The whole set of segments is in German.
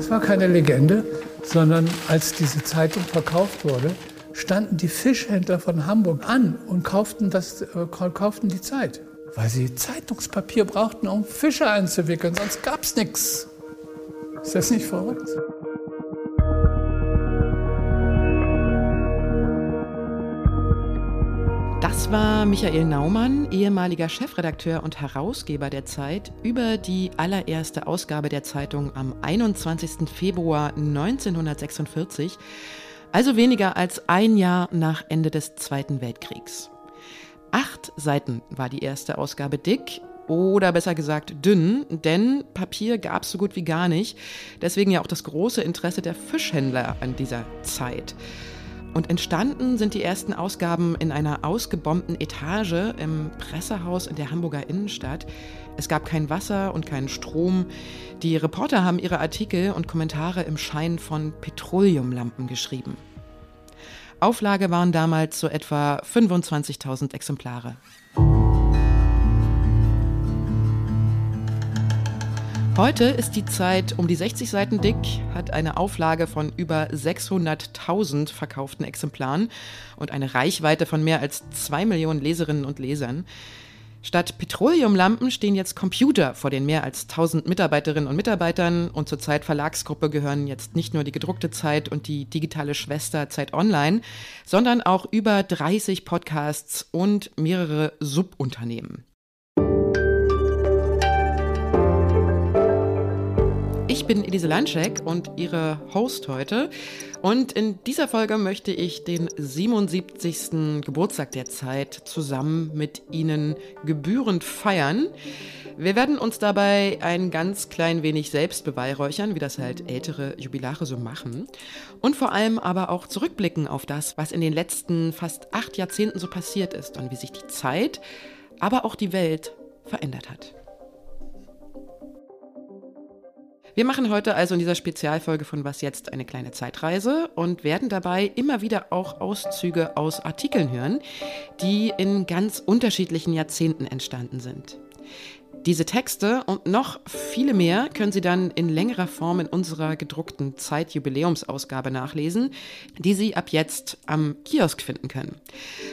Es war keine Legende, sondern als diese Zeitung verkauft wurde, standen die Fischhändler von Hamburg an und kauften, das, äh, kauften die Zeit, weil sie Zeitungspapier brauchten, um Fische einzuwickeln, sonst gab es nichts. Ist das nicht verrückt? War Michael Naumann, ehemaliger Chefredakteur und Herausgeber der Zeit, über die allererste Ausgabe der Zeitung am 21. Februar 1946, also weniger als ein Jahr nach Ende des Zweiten Weltkriegs. Acht Seiten war die erste Ausgabe dick oder besser gesagt dünn, denn Papier gab es so gut wie gar nicht. Deswegen ja auch das große Interesse der Fischhändler an dieser Zeit. Und entstanden sind die ersten Ausgaben in einer ausgebombten Etage im Pressehaus in der Hamburger Innenstadt. Es gab kein Wasser und keinen Strom. Die Reporter haben ihre Artikel und Kommentare im Schein von Petroleumlampen geschrieben. Auflage waren damals so etwa 25.000 Exemplare. Heute ist die Zeit um die 60 Seiten dick, hat eine Auflage von über 600.000 verkauften Exemplaren und eine Reichweite von mehr als 2 Millionen Leserinnen und Lesern. Statt Petroleumlampen stehen jetzt Computer vor den mehr als 1000 Mitarbeiterinnen und Mitarbeitern und zur Zeit Verlagsgruppe gehören jetzt nicht nur die gedruckte Zeit und die digitale Schwester Zeit Online, sondern auch über 30 Podcasts und mehrere Subunternehmen. Ich bin Elise Landschek und Ihre Host heute. Und in dieser Folge möchte ich den 77. Geburtstag der Zeit zusammen mit Ihnen gebührend feiern. Wir werden uns dabei ein ganz klein wenig selbst beweihräuchern, wie das halt ältere Jubilare so machen. Und vor allem aber auch zurückblicken auf das, was in den letzten fast acht Jahrzehnten so passiert ist und wie sich die Zeit, aber auch die Welt verändert hat. Wir machen heute also in dieser Spezialfolge von Was jetzt eine kleine Zeitreise und werden dabei immer wieder auch Auszüge aus Artikeln hören, die in ganz unterschiedlichen Jahrzehnten entstanden sind. Diese Texte und noch viele mehr können Sie dann in längerer Form in unserer gedruckten Zeitjubiläumsausgabe nachlesen, die Sie ab jetzt am Kiosk finden können.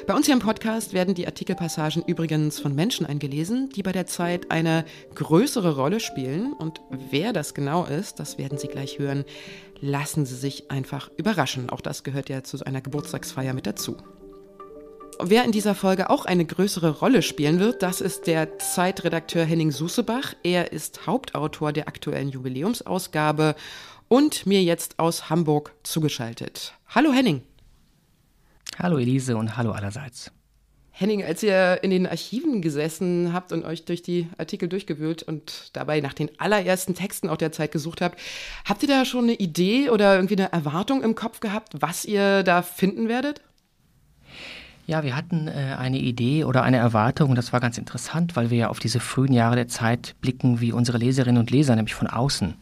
Bei uns hier im Podcast werden die Artikelpassagen übrigens von Menschen eingelesen, die bei der Zeit eine größere Rolle spielen. Und wer das genau ist, das werden Sie gleich hören. Lassen Sie sich einfach überraschen. Auch das gehört ja zu einer Geburtstagsfeier mit dazu. Wer in dieser Folge auch eine größere Rolle spielen wird, das ist der Zeitredakteur Henning Susebach. Er ist Hauptautor der aktuellen Jubiläumsausgabe und mir jetzt aus Hamburg zugeschaltet. Hallo Henning. Hallo Elise und hallo allerseits. Henning, als ihr in den Archiven gesessen habt und euch durch die Artikel durchgewühlt und dabei nach den allerersten Texten auch der Zeit gesucht habt, habt ihr da schon eine Idee oder irgendwie eine Erwartung im Kopf gehabt, was ihr da finden werdet? Ja, wir hatten äh, eine Idee oder eine Erwartung und das war ganz interessant, weil wir ja auf diese frühen Jahre der Zeit blicken wie unsere Leserinnen und Leser, nämlich von außen.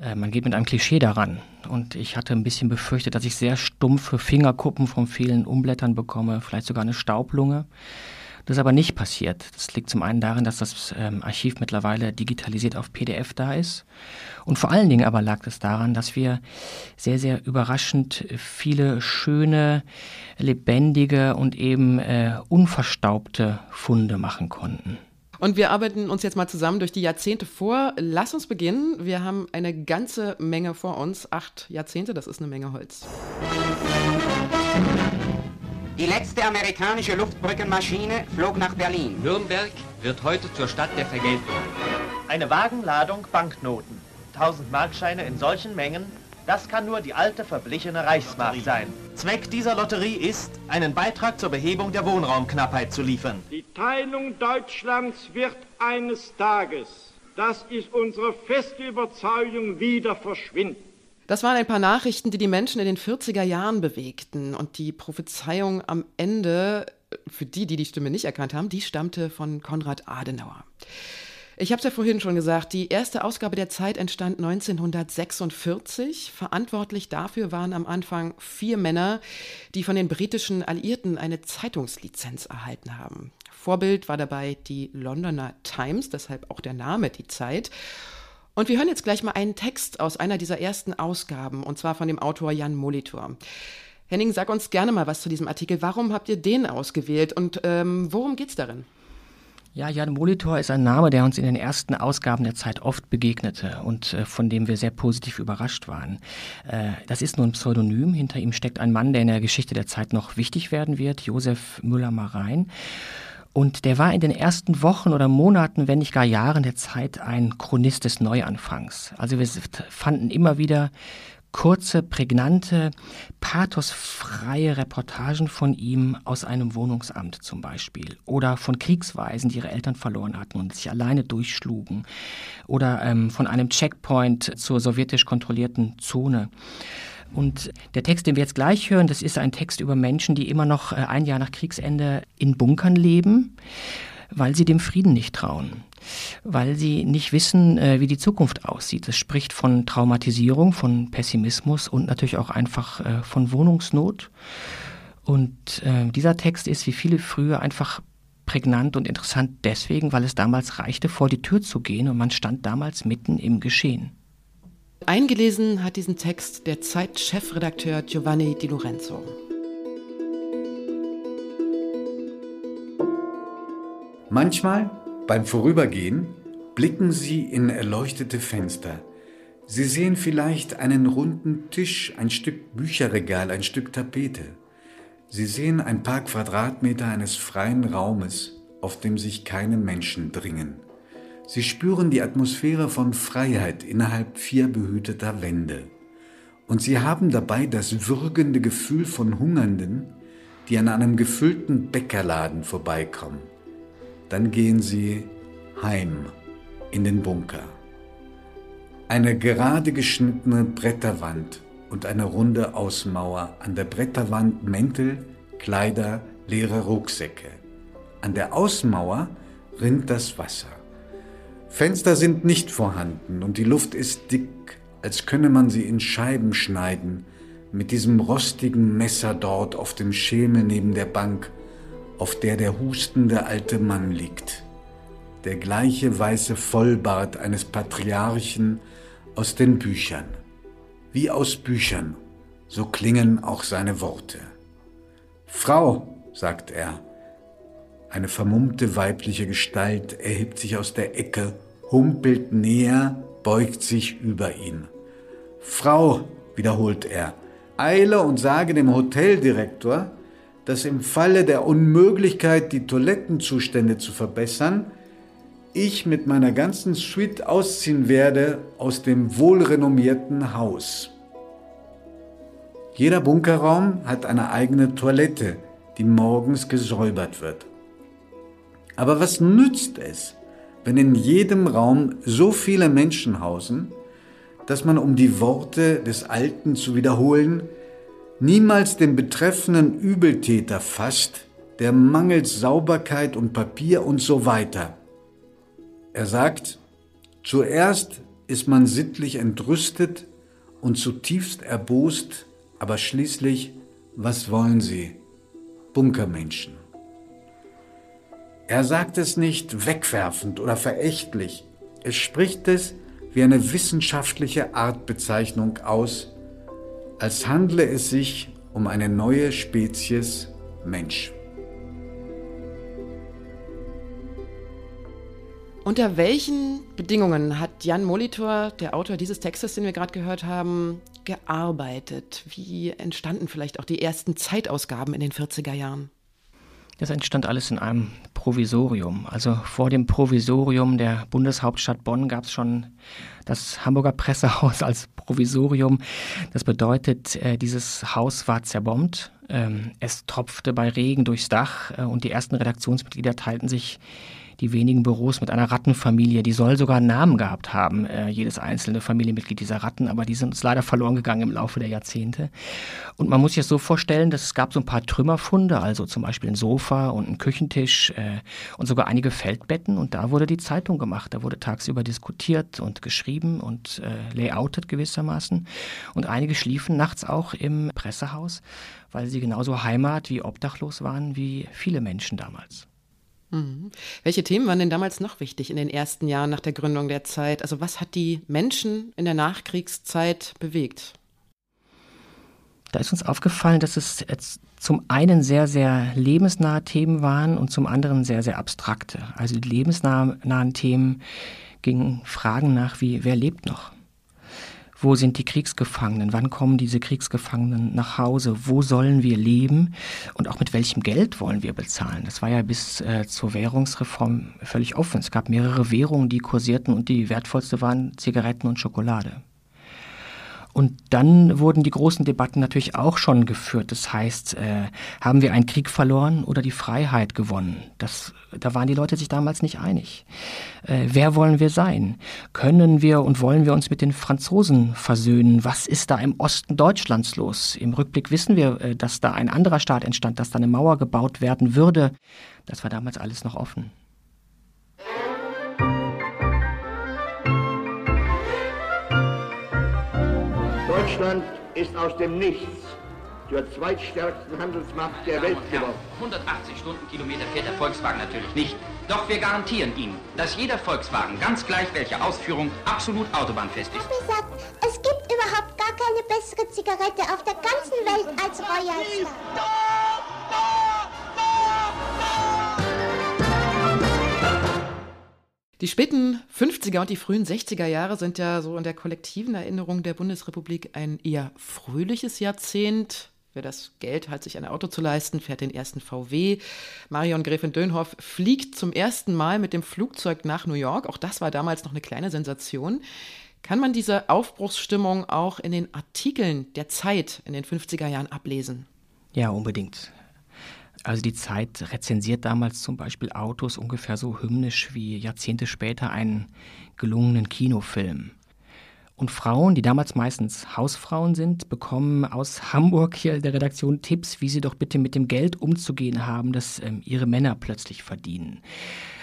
Äh, man geht mit einem Klischee daran und ich hatte ein bisschen befürchtet, dass ich sehr stumpfe Fingerkuppen vom vielen Umblättern bekomme, vielleicht sogar eine Staublunge. Das ist aber nicht passiert. Das liegt zum einen darin, dass das ähm, Archiv mittlerweile digitalisiert auf PDF da ist. Und vor allen Dingen aber lag es daran, dass wir sehr, sehr überraschend viele schöne, lebendige und eben äh, unverstaubte Funde machen konnten. Und wir arbeiten uns jetzt mal zusammen durch die Jahrzehnte vor. Lass uns beginnen. Wir haben eine ganze Menge vor uns. Acht Jahrzehnte, das ist eine Menge Holz. Die letzte amerikanische Luftbrückenmaschine flog nach Berlin. Nürnberg wird heute zur Stadt der Vergeltung. Eine Wagenladung Banknoten. 1000 Markscheine in solchen Mengen, das kann nur die alte verblichene Reichsmark sein. Zweck dieser Lotterie ist, einen Beitrag zur Behebung der Wohnraumknappheit zu liefern. Die Teilung Deutschlands wird eines Tages, das ist unsere feste Überzeugung, wieder verschwinden. Das waren ein paar Nachrichten, die die Menschen in den 40er Jahren bewegten. Und die Prophezeiung am Ende, für die, die die Stimme nicht erkannt haben, die stammte von Konrad Adenauer. Ich habe es ja vorhin schon gesagt, die erste Ausgabe der Zeit entstand 1946. Verantwortlich dafür waren am Anfang vier Männer, die von den britischen Alliierten eine Zeitungslizenz erhalten haben. Vorbild war dabei die Londoner Times, deshalb auch der Name Die Zeit. Und wir hören jetzt gleich mal einen Text aus einer dieser ersten Ausgaben, und zwar von dem Autor Jan Molitor. Henning, sag uns gerne mal was zu diesem Artikel. Warum habt ihr den ausgewählt und ähm, worum geht's darin? Ja, Jan Molitor ist ein Name, der uns in den ersten Ausgaben der Zeit oft begegnete und äh, von dem wir sehr positiv überrascht waren. Äh, das ist nur ein Pseudonym. Hinter ihm steckt ein Mann, der in der Geschichte der Zeit noch wichtig werden wird, Josef Müller-Marein. Und der war in den ersten Wochen oder Monaten, wenn nicht gar Jahren der Zeit, ein Chronist des Neuanfangs. Also wir fanden immer wieder kurze, prägnante, pathosfreie Reportagen von ihm aus einem Wohnungsamt zum Beispiel oder von Kriegsweisen, die ihre Eltern verloren hatten und sich alleine durchschlugen oder ähm, von einem Checkpoint zur sowjetisch kontrollierten Zone. Und der Text, den wir jetzt gleich hören, das ist ein Text über Menschen, die immer noch äh, ein Jahr nach Kriegsende in Bunkern leben, weil sie dem Frieden nicht trauen weil sie nicht wissen, äh, wie die Zukunft aussieht. Es spricht von Traumatisierung, von Pessimismus und natürlich auch einfach äh, von Wohnungsnot. Und dieser Text ist wie viele früher einfach prägnant und interessant deswegen, weil es damals reichte, vor die Tür zu gehen und man stand damals mitten im Geschehen. Eingelesen hat diesen Text der Zeit-Chefredakteur Giovanni Di Lorenzo. Manchmal beim Vorübergehen blicken Sie in erleuchtete Fenster. Sie sehen vielleicht einen runden Tisch, ein Stück Bücherregal, ein Stück Tapete. Sie sehen ein paar Quadratmeter eines freien Raumes, auf dem sich keine Menschen dringen. Sie spüren die Atmosphäre von Freiheit innerhalb vier behüteter Wände. Und sie haben dabei das würgende Gefühl von Hungernden, die an einem gefüllten Bäckerladen vorbeikommen dann gehen sie heim in den Bunker. Eine gerade geschnittene Bretterwand und eine runde Außenmauer. An der Bretterwand Mäntel, Kleider, leere Rucksäcke. An der Außenmauer rinnt das Wasser. Fenster sind nicht vorhanden und die Luft ist dick, als könne man sie in Scheiben schneiden, mit diesem rostigen Messer dort auf dem Schemel neben der Bank auf der der hustende alte Mann liegt. Der gleiche weiße Vollbart eines Patriarchen aus den Büchern. Wie aus Büchern, so klingen auch seine Worte. Frau, sagt er. Eine vermummte weibliche Gestalt erhebt sich aus der Ecke, humpelt näher, beugt sich über ihn. Frau, wiederholt er, eile und sage dem Hoteldirektor, dass im Falle der Unmöglichkeit, die Toilettenzustände zu verbessern, ich mit meiner ganzen Suite ausziehen werde aus dem wohlrenommierten Haus. Jeder Bunkerraum hat eine eigene Toilette, die morgens gesäubert wird. Aber was nützt es, wenn in jedem Raum so viele Menschen hausen, dass man, um die Worte des Alten zu wiederholen, niemals den betreffenden Übeltäter fasst, der mangels Sauberkeit und Papier und so weiter. Er sagt, zuerst ist man sittlich entrüstet und zutiefst erbost, aber schließlich, was wollen Sie? Bunkermenschen. Er sagt es nicht wegwerfend oder verächtlich, er spricht es wie eine wissenschaftliche Artbezeichnung aus, als handle es sich um eine neue Spezies Mensch. Unter welchen Bedingungen hat Jan Molitor, der Autor dieses Textes, den wir gerade gehört haben, gearbeitet? Wie entstanden vielleicht auch die ersten Zeitausgaben in den 40er Jahren? Das entstand alles in einem Provisorium. Also vor dem Provisorium der Bundeshauptstadt Bonn gab es schon das Hamburger Pressehaus als Provisorium. Das bedeutet, äh, dieses Haus war zerbombt. Ähm, es tropfte bei Regen durchs Dach äh, und die ersten Redaktionsmitglieder teilten sich die wenigen Büros mit einer Rattenfamilie. Die soll sogar einen Namen gehabt haben, äh, jedes einzelne Familienmitglied dieser Ratten, aber die sind uns leider verloren gegangen im Laufe der Jahrzehnte. Und man muss sich das so vorstellen, dass es gab so ein paar Trümmerfunde, also zum Beispiel ein Sofa und ein Küchentisch äh, und sogar einige Feldbetten und da wurde die Zeitung gemacht. Da wurde tagsüber diskutiert und geschrieben und äh, layoutet gewissermaßen. Und einige schliefen nachts auch im Pressehaus, weil sie genauso Heimat wie obdachlos waren wie viele Menschen damals. Mhm. Welche Themen waren denn damals noch wichtig in den ersten Jahren nach der Gründung der Zeit? Also was hat die Menschen in der Nachkriegszeit bewegt? Da ist uns aufgefallen, dass es zum einen sehr, sehr lebensnahe Themen waren und zum anderen sehr, sehr abstrakte. Also die lebensnahen Themen gingen Fragen nach wie, wer lebt noch? Wo sind die Kriegsgefangenen? Wann kommen diese Kriegsgefangenen nach Hause? Wo sollen wir leben? Und auch mit welchem Geld wollen wir bezahlen? Das war ja bis äh, zur Währungsreform völlig offen. Es gab mehrere Währungen, die kursierten und die wertvollste waren Zigaretten und Schokolade. Und dann wurden die großen Debatten natürlich auch schon geführt. Das heißt, äh, haben wir einen Krieg verloren oder die Freiheit gewonnen? Das, da waren die Leute sich damals nicht einig. Äh, wer wollen wir sein? Können wir und wollen wir uns mit den Franzosen versöhnen? Was ist da im Osten Deutschlands los? Im Rückblick wissen wir, äh, dass da ein anderer Staat entstand, dass da eine Mauer gebaut werden würde. Das war damals alles noch offen. Deutschland ist aus dem Nichts zur zweitstärksten Handelsmacht der Welt geworden. 180 Stundenkilometer fährt der Volkswagen natürlich nicht. Doch wir garantieren Ihnen, dass jeder Volkswagen, ganz gleich welche Ausführung, absolut autobahnfest ist. Papi sagt, es gibt überhaupt gar keine bessere Zigarette auf der ganzen Welt als Royal Die späten 50er und die frühen 60er Jahre sind ja so in der kollektiven Erinnerung der Bundesrepublik ein eher fröhliches Jahrzehnt. Wer das Geld hat, sich ein Auto zu leisten, fährt den ersten VW. Marion Gräfin Dönhoff fliegt zum ersten Mal mit dem Flugzeug nach New York. Auch das war damals noch eine kleine Sensation. Kann man diese Aufbruchsstimmung auch in den Artikeln der Zeit in den 50er Jahren ablesen? Ja, unbedingt. Also die Zeit rezensiert damals zum Beispiel Autos ungefähr so hymnisch wie Jahrzehnte später einen gelungenen Kinofilm. Und Frauen, die damals meistens Hausfrauen sind, bekommen aus Hamburg hier der Redaktion Tipps, wie sie doch bitte mit dem Geld umzugehen haben, das ähm, ihre Männer plötzlich verdienen.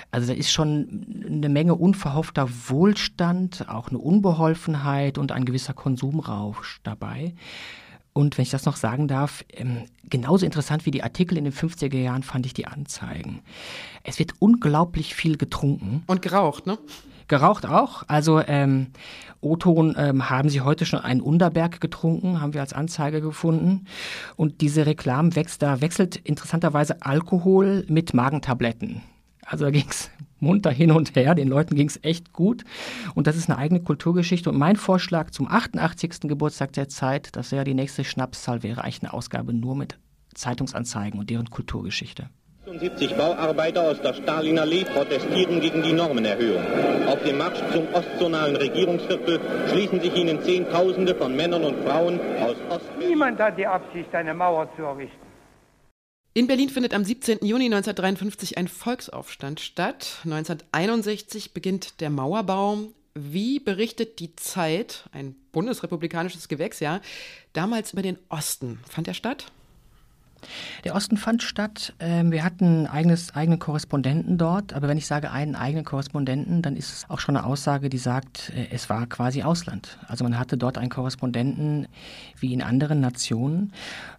Also da ist schon eine Menge unverhoffter Wohlstand, auch eine Unbeholfenheit und ein gewisser Konsumrausch dabei. Und wenn ich das noch sagen darf, ähm, genauso interessant wie die Artikel in den 50er Jahren fand ich die Anzeigen. Es wird unglaublich viel getrunken. Und geraucht, ne? Geraucht auch. Also ähm, O-Ton ähm, haben sie heute schon einen Unterberg getrunken, haben wir als Anzeige gefunden. Und diese Reklam wächst, da wechselt interessanterweise Alkohol mit Magentabletten. Also da ging es munter hin und her, den Leuten ging es echt gut. Und das ist eine eigene Kulturgeschichte. Und mein Vorschlag zum 88. Geburtstag der Zeit, das wäre die nächste Schnapszahl, wäre eigentlich eine Ausgabe nur mit Zeitungsanzeigen und deren Kulturgeschichte. 75 Bauarbeiter aus der Stalinallee protestieren gegen die Normenerhöhung. Auf dem Marsch zum ostzonalen Regierungsviertel schließen sich ihnen Zehntausende von Männern und Frauen aus Ost. Niemand hat die Absicht, eine Mauer zu errichten. In Berlin findet am 17. Juni 1953 ein Volksaufstand statt. 1961 beginnt der Mauerbau. Wie berichtet die Zeit, ein bundesrepublikanisches Gewächsjahr, damals über den Osten? Fand er statt? Der Osten fand statt. Ähm, wir hatten eigenes, eigene Korrespondenten dort. Aber wenn ich sage einen eigenen Korrespondenten, dann ist es auch schon eine Aussage, die sagt, äh, es war quasi Ausland. Also man hatte dort einen Korrespondenten wie in anderen Nationen.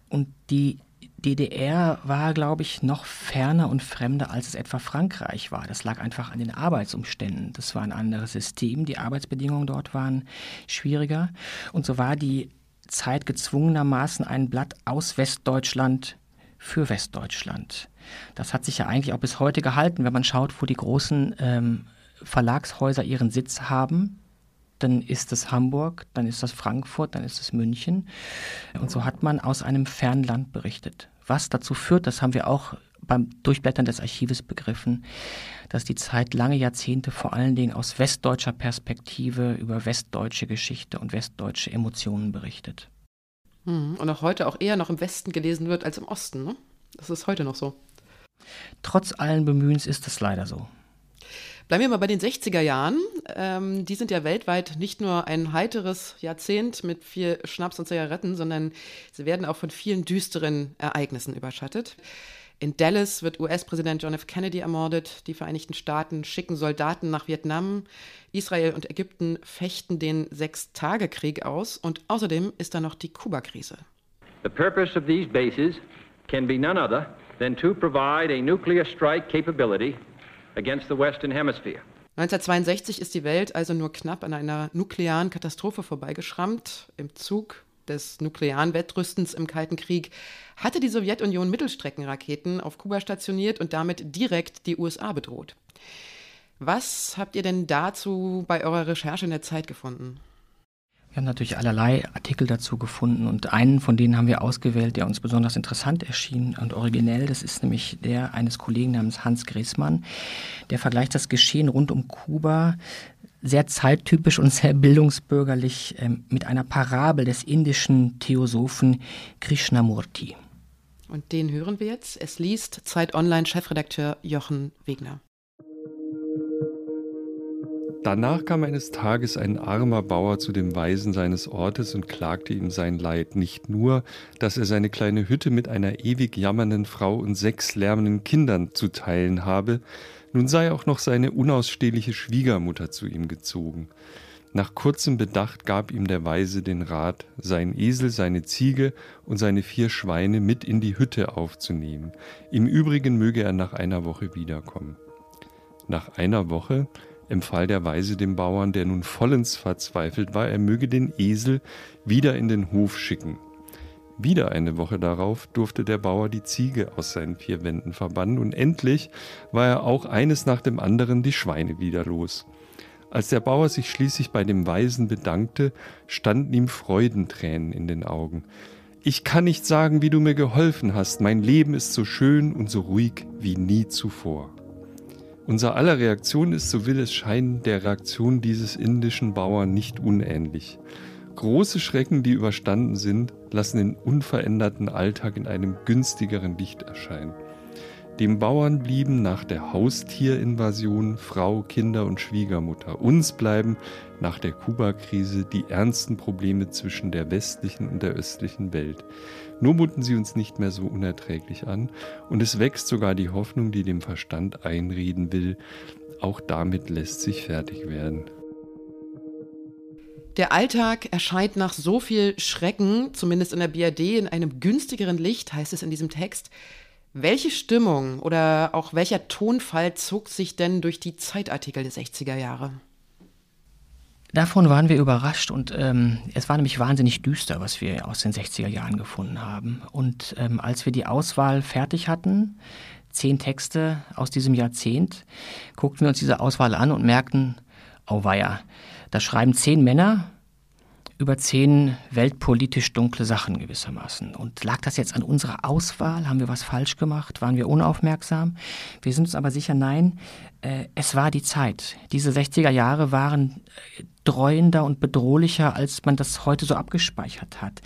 Und die DDR war, glaube ich, noch ferner und fremder, als es etwa Frankreich war. Das lag einfach an den Arbeitsumständen. Das war ein anderes System. Die Arbeitsbedingungen dort waren schwieriger. Und so war die Zeit gezwungenermaßen ein Blatt aus Westdeutschland für Westdeutschland. Das hat sich ja eigentlich auch bis heute gehalten, wenn man schaut, wo die großen ähm, Verlagshäuser ihren Sitz haben dann ist es Hamburg, dann ist das Frankfurt, dann ist es München. Und so hat man aus einem fernen Land berichtet. Was dazu führt, das haben wir auch beim Durchblättern des Archives begriffen, dass die Zeit lange Jahrzehnte vor allen Dingen aus westdeutscher Perspektive über westdeutsche Geschichte und westdeutsche Emotionen berichtet. Hm, und auch heute auch eher noch im Westen gelesen wird als im Osten. Ne? Das ist heute noch so. Trotz allen Bemühens ist es leider so. Bleiben wir mal bei den 60er Jahren. Ähm, die sind ja weltweit nicht nur ein heiteres Jahrzehnt mit viel Schnaps und Zigaretten, sondern sie werden auch von vielen düsteren Ereignissen überschattet. In Dallas wird US-Präsident John F. Kennedy ermordet. Die Vereinigten Staaten schicken Soldaten nach Vietnam. Israel und Ägypten fechten den Sechstagekrieg aus. Und außerdem ist da noch die Kuba-Krise. The purpose of these bases can be none other than to provide a nuclear strike capability against the Western Hemisphere. 1962 ist die Welt also nur knapp an einer nuklearen Katastrophe vorbeigeschrammt. Im Zug des nuklearen Wettrüstens im Kalten Krieg hatte die Sowjetunion Mittelstreckenraketen auf Kuba stationiert und damit direkt die USA bedroht. Was habt ihr denn dazu bei eurer Recherche in der Zeit gefunden? Wir haben natürlich allerlei Artikel dazu gefunden und einen von denen haben wir ausgewählt, der uns besonders interessant erschien und originell. Das ist nämlich der eines Kollegen namens Hans Grissmann. Der vergleicht das Geschehen rund um Kuba sehr zeittypisch und sehr bildungsbürgerlich äh, mit einer Parabel des indischen Theosophen Krishnamurti. Und den hören wir jetzt. Es liest Zeit Online Chefredakteur Jochen Wegner. Danach kam eines Tages ein armer Bauer zu dem Weisen seines Ortes und klagte ihm sein Leid. Nicht nur, dass er seine kleine Hütte mit einer ewig jammernden Frau und sechs lärmenden Kindern zu teilen habe, nun sei auch noch seine unausstehliche Schwiegermutter zu ihm gezogen. Nach kurzem Bedacht gab ihm der Weise den Rat, seinen Esel, seine Ziege und seine vier Schweine mit in die Hütte aufzunehmen. Im Übrigen möge er nach einer Woche wiederkommen. Nach einer Woche empfahl der Weise dem Bauern, der nun vollends verzweifelt war, er möge den Esel wieder in den Hof schicken. Wieder eine Woche darauf durfte der Bauer die Ziege aus seinen vier Wänden verbannen und endlich war er auch eines nach dem anderen die Schweine wieder los. Als der Bauer sich schließlich bei dem Weisen bedankte, standen ihm Freudentränen in den Augen. Ich kann nicht sagen, wie du mir geholfen hast, mein Leben ist so schön und so ruhig wie nie zuvor. Unser aller Reaktion ist, so will es scheinen, der Reaktion dieses indischen Bauern nicht unähnlich. Große Schrecken, die überstanden sind, lassen den unveränderten Alltag in einem günstigeren Licht erscheinen. Dem Bauern blieben nach der Haustierinvasion Frau, Kinder und Schwiegermutter. Uns bleiben nach der Kuba-Krise die ernsten Probleme zwischen der westlichen und der östlichen Welt. Nur muten sie uns nicht mehr so unerträglich an und es wächst sogar die Hoffnung, die dem Verstand einreden will, auch damit lässt sich fertig werden. Der Alltag erscheint nach so viel Schrecken, zumindest in der BRD, in einem günstigeren Licht, heißt es in diesem Text. Welche Stimmung oder auch welcher Tonfall zog sich denn durch die Zeitartikel der 60er Jahre? Davon waren wir überrascht und ähm, es war nämlich wahnsinnig düster, was wir aus den 60er Jahren gefunden haben. Und ähm, als wir die Auswahl fertig hatten, zehn Texte aus diesem Jahrzehnt, guckten wir uns diese Auswahl an und merkten, oh weia, da schreiben zehn Männer über zehn weltpolitisch dunkle Sachen gewissermaßen. Und lag das jetzt an unserer Auswahl? Haben wir was falsch gemacht? Waren wir unaufmerksam? Wir sind uns aber sicher, nein, äh, es war die Zeit. Diese 60er Jahre waren äh, dreuender und bedrohlicher, als man das heute so abgespeichert hat.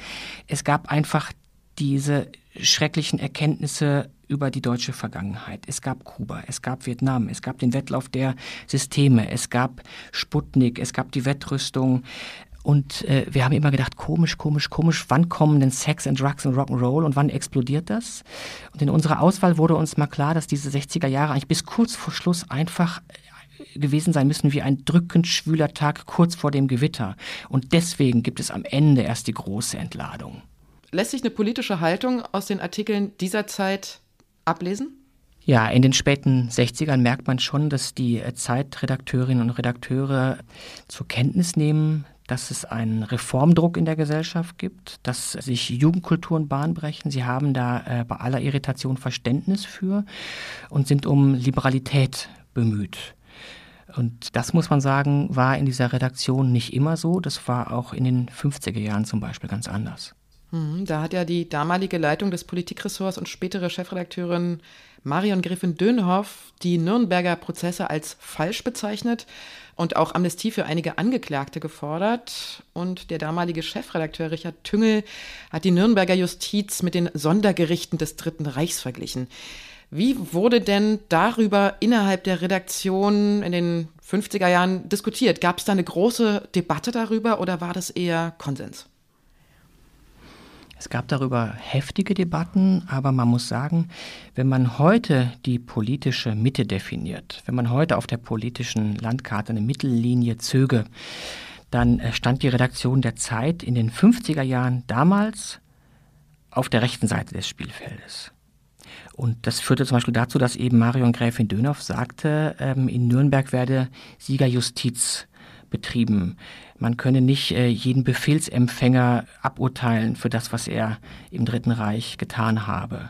Es gab einfach diese schrecklichen Erkenntnisse über die deutsche Vergangenheit. Es gab Kuba, es gab Vietnam, es gab den Wettlauf der Systeme, es gab Sputnik, es gab die Wettrüstung, und äh, wir haben immer gedacht, komisch, komisch, komisch, wann kommen denn Sex and Drugs und Rock'n'Roll und wann explodiert das? Und in unserer Auswahl wurde uns mal klar, dass diese 60er Jahre eigentlich bis kurz vor Schluss einfach äh, gewesen sein müssen wie ein drückend schwüler Tag kurz vor dem Gewitter. Und deswegen gibt es am Ende erst die große Entladung. Lässt sich eine politische Haltung aus den Artikeln dieser Zeit ablesen? Ja, in den späten 60ern merkt man schon, dass die äh, Zeitredakteurinnen und Redakteure zur Kenntnis nehmen, dass es einen Reformdruck in der Gesellschaft gibt, dass sich Jugendkulturen Bahn brechen. Sie haben da äh, bei aller Irritation Verständnis für und sind um Liberalität bemüht. Und das muss man sagen, war in dieser Redaktion nicht immer so. Das war auch in den 50er Jahren zum Beispiel ganz anders. Mhm, da hat ja die damalige Leitung des Politikressorts und spätere Chefredakteurin Marion Griffin-Dönhoff die Nürnberger Prozesse als falsch bezeichnet und auch Amnestie für einige Angeklagte gefordert. Und der damalige Chefredakteur Richard Tüngel hat die Nürnberger Justiz mit den Sondergerichten des Dritten Reichs verglichen. Wie wurde denn darüber innerhalb der Redaktion in den 50er Jahren diskutiert? Gab es da eine große Debatte darüber oder war das eher Konsens? Es gab darüber heftige Debatten, aber man muss sagen, wenn man heute die politische Mitte definiert, wenn man heute auf der politischen Landkarte eine Mittellinie zöge, dann äh, stand die Redaktion der Zeit in den 50er Jahren damals auf der rechten Seite des Spielfeldes. Und das führte zum Beispiel dazu, dass eben Marion Gräfin Dönhoff sagte, ähm, in Nürnberg werde Siegerjustiz betrieben. Man könne nicht äh, jeden Befehlsempfänger aburteilen für das, was er im Dritten Reich getan habe.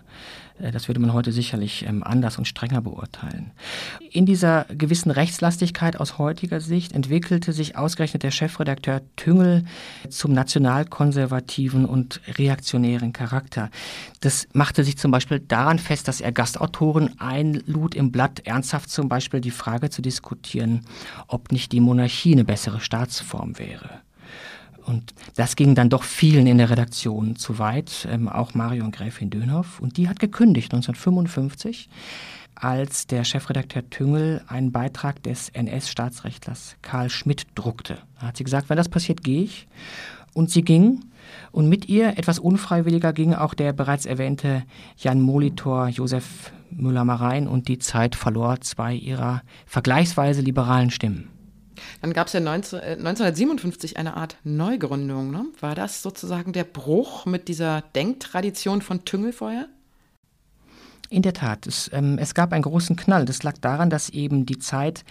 Äh, das würde man heute sicherlich ähm, anders und strenger beurteilen. In dieser gewissen Rechtslastigkeit aus heutiger Sicht entwickelte sich ausgerechnet der Chefredakteur Tüngel zum nationalkonservativen und reaktionären Charakter. Das machte sich zum Beispiel daran fest, dass er Gastautoren einlud, im Blatt ernsthaft zum Beispiel die Frage zu diskutieren, ob nicht die Monarchie eine bessere Staatsform wäre. Und das ging dann doch vielen in der Redaktion zu weit, ähm, auch Marion Gräfin Dönhoff. Und die hat gekündigt 1955, als der Chefredakteur Tüngel einen Beitrag des NS-Staatsrechtlers Karl Schmidt druckte. Da hat sie gesagt, wenn das passiert, gehe ich. Und sie ging. Und mit ihr, etwas unfreiwilliger, ging auch der bereits erwähnte Jan Molitor Josef Müller-Marein und die Zeit verlor zwei ihrer vergleichsweise liberalen Stimmen. Dann gab es ja 19, äh, 1957 eine Art Neugründung. Ne? War das sozusagen der Bruch mit dieser Denktradition von Tüngel vorher? In der Tat, es, ähm, es, gab einen großen Knall. Das lag daran, dass eben die Zeit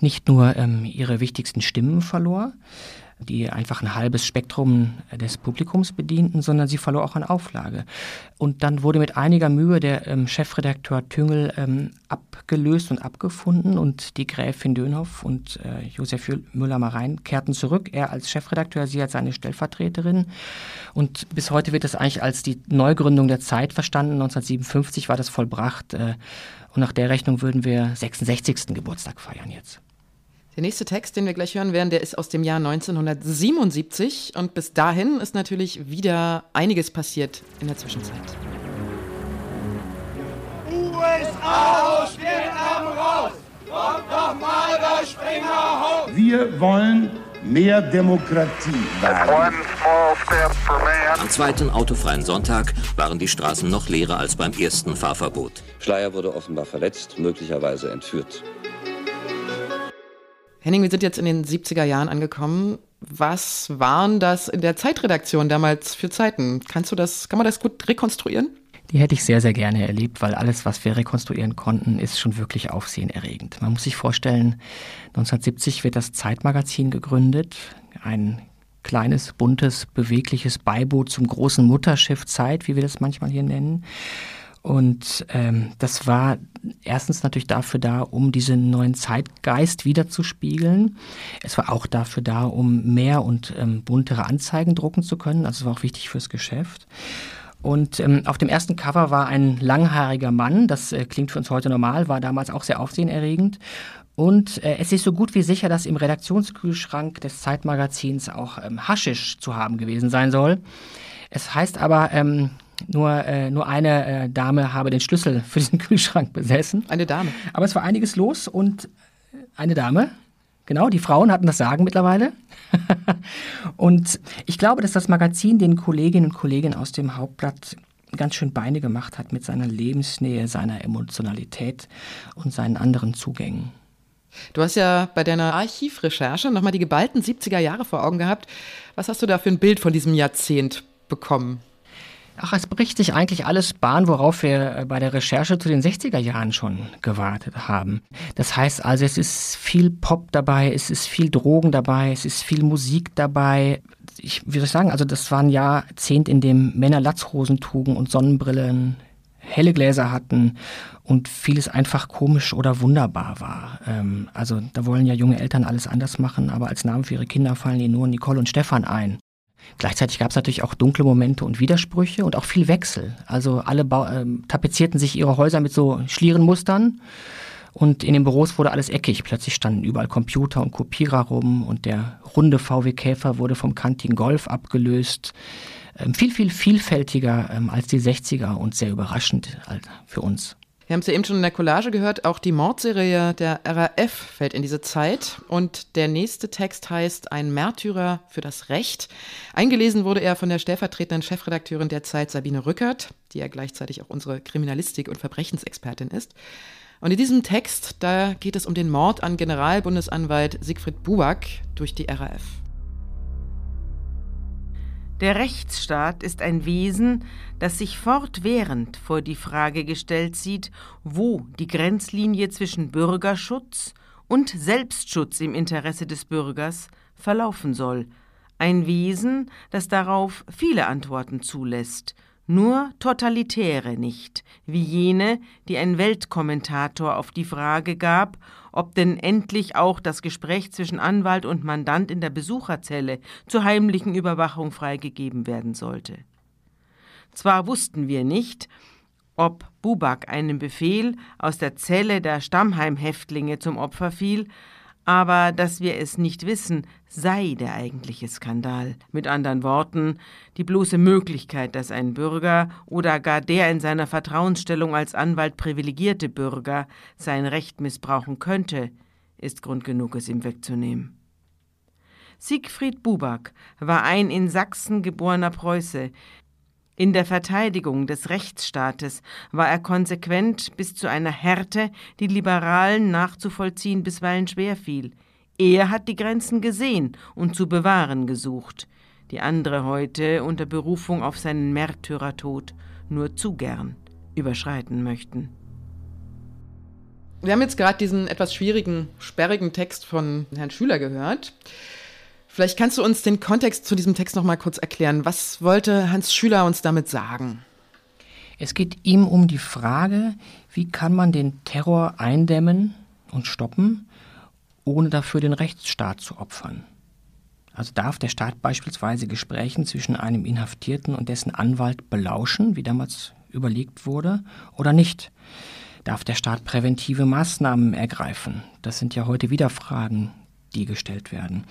nicht nur ähm, ihre wichtigsten Stimmen verlor, die einfach ein halbes Spektrum des Publikums bedienten, sondern sie verlor auch an Auflage. Und dann wurde mit einiger Mühe der ähm, Chefredakteur Tüngel ähm, abgelöst und abgefunden und die Gräfin Dönhoff und äh, Josef Müller-Marein kehrten zurück, er als Chefredakteur, sie als seine Stellvertreterin. Und bis heute wird das eigentlich als die Neugründung der Zeit verstanden. 1957 war das vollbracht äh, und nach der Rechnung würden wir 66. Geburtstag feiern jetzt. Der nächste Text, den wir gleich hören werden, der ist aus dem Jahr 1977 und bis dahin ist natürlich wieder einiges passiert in der Zwischenzeit. USA aus Vietnam raus! Kommt doch mal der Springer hoch! Wir wollen mehr Demokratie wagen. Am zweiten autofreien Sonntag waren die Straßen noch leerer als beim ersten Fahrverbot. Schleier wurde offenbar verletzt, möglicherweise entführt. Henning, wir sind jetzt in den 70er Jahren angekommen. Was waren das in der Zeitredaktion damals für Zeiten? Kannst du das, kann man das gut rekonstruieren? Die hätte ich sehr, sehr gerne erlebt, weil alles, was wir rekonstruieren konnten, ist schon wirklich aufsehenerregend. Man muss sich vorstellen, 1970 wird das Zeitmagazin gegründet, ein kleines, buntes, bewegliches Beiboot zum großen Mutterschiff Zeit, wie wir das manchmal hier nennen. Und ähm, das war erstens natürlich dafür da, um diesen neuen Zeitgeist wiederzuspiegeln. Es war auch dafür da, um mehr und ähm, buntere Anzeigen drucken zu können. Also es war auch wichtig fürs Geschäft. Und ähm, auf dem ersten Cover war ein langhaariger Mann, das äh, klingt für uns heute normal, war damals auch sehr aufsehenerregend. Und äh, es ist so gut wie sicher, dass im Redaktionskühlschrank des Zeitmagazins auch ähm, Haschisch zu haben gewesen sein soll. Es heißt aber, ähm, nur, äh, nur eine äh, Dame habe den Schlüssel für diesen Kühlschrank besessen. Eine Dame. Aber es war einiges los und eine Dame, genau, die Frauen hatten das Sagen mittlerweile. und ich glaube, dass das Magazin den Kolleginnen und Kollegen aus dem Hauptblatt ganz schön Beine gemacht hat mit seiner Lebensnähe, seiner Emotionalität und seinen anderen Zugängen. Du hast ja bei deiner Archivrecherche nochmal die geballten 70er Jahre vor Augen gehabt. Was hast du da für ein Bild von diesem Jahrzehnt bekommen? Ach, es bricht sich eigentlich alles Bahn, worauf wir äh, bei der Recherche zu den 60er Jahren schon gewartet haben. Das heißt also, es ist viel Pop dabei, es ist viel Drogen dabei, es ist viel Musik dabei. Ich, wie soll ich sagen, also das war ein Jahrzehnt, in dem Männer Latzhosen trugen und Sonnenbrillen, helle Gläser hatten und vieles einfach komisch oder wunderbar war. Ähm, also da wollen ja junge Eltern alles anders machen, aber als Namen für ihre Kinder fallen ihnen nur Nicole und Stefan ein. Gleichzeitig gab es natürlich auch dunkle Momente und Widersprüche und auch viel Wechsel. Also alle Bau äh, tapezierten sich ihre Häuser mit so Schlierenmustern und in den Büros wurde alles eckig. Plötzlich standen überall Computer und Kopierer rum und der runde VW Käfer wurde vom kantigen Golf abgelöst. Ähm, viel, viel vielfältiger ähm, als die 60er und sehr überraschend halt für uns. Wir haben es ja eben schon in der Collage gehört, auch die Mordserie der RAF fällt in diese Zeit. Und der nächste Text heißt Ein Märtyrer für das Recht. Eingelesen wurde er von der stellvertretenden Chefredakteurin der Zeit, Sabine Rückert, die ja gleichzeitig auch unsere Kriminalistik- und Verbrechensexpertin ist. Und in diesem Text, da geht es um den Mord an Generalbundesanwalt Siegfried Buback durch die RAF. Der Rechtsstaat ist ein Wesen, das sich fortwährend vor die Frage gestellt sieht, wo die Grenzlinie zwischen Bürgerschutz und Selbstschutz im Interesse des Bürgers verlaufen soll. Ein Wesen, das darauf viele Antworten zulässt, nur totalitäre nicht, wie jene, die ein Weltkommentator auf die Frage gab, ob denn endlich auch das Gespräch zwischen Anwalt und Mandant in der Besucherzelle zur heimlichen Überwachung freigegeben werden sollte. Zwar wussten wir nicht, ob Bubak einem Befehl aus der Zelle der Stammheimhäftlinge zum Opfer fiel, aber dass wir es nicht wissen, sei der eigentliche Skandal. Mit anderen Worten, die bloße Möglichkeit, dass ein Bürger oder gar der in seiner Vertrauensstellung als Anwalt privilegierte Bürger sein Recht missbrauchen könnte, ist Grund genug, es ihm wegzunehmen. Siegfried Buback war ein in Sachsen geborener Preuße, in der Verteidigung des Rechtsstaates war er konsequent bis zu einer Härte, die Liberalen nachzuvollziehen bisweilen schwer fiel. Er hat die Grenzen gesehen und zu bewahren gesucht, die andere heute unter Berufung auf seinen Märtyrertod nur zu gern überschreiten möchten. Wir haben jetzt gerade diesen etwas schwierigen, sperrigen Text von Herrn Schüler gehört. Vielleicht kannst du uns den Kontext zu diesem Text noch mal kurz erklären. Was wollte Hans Schüler uns damit sagen? Es geht ihm um die Frage, wie kann man den Terror eindämmen und stoppen, ohne dafür den Rechtsstaat zu opfern. Also darf der Staat beispielsweise Gesprächen zwischen einem Inhaftierten und dessen Anwalt belauschen, wie damals überlegt wurde, oder nicht? Darf der Staat präventive Maßnahmen ergreifen? Das sind ja heute wieder Fragen, die gestellt werden.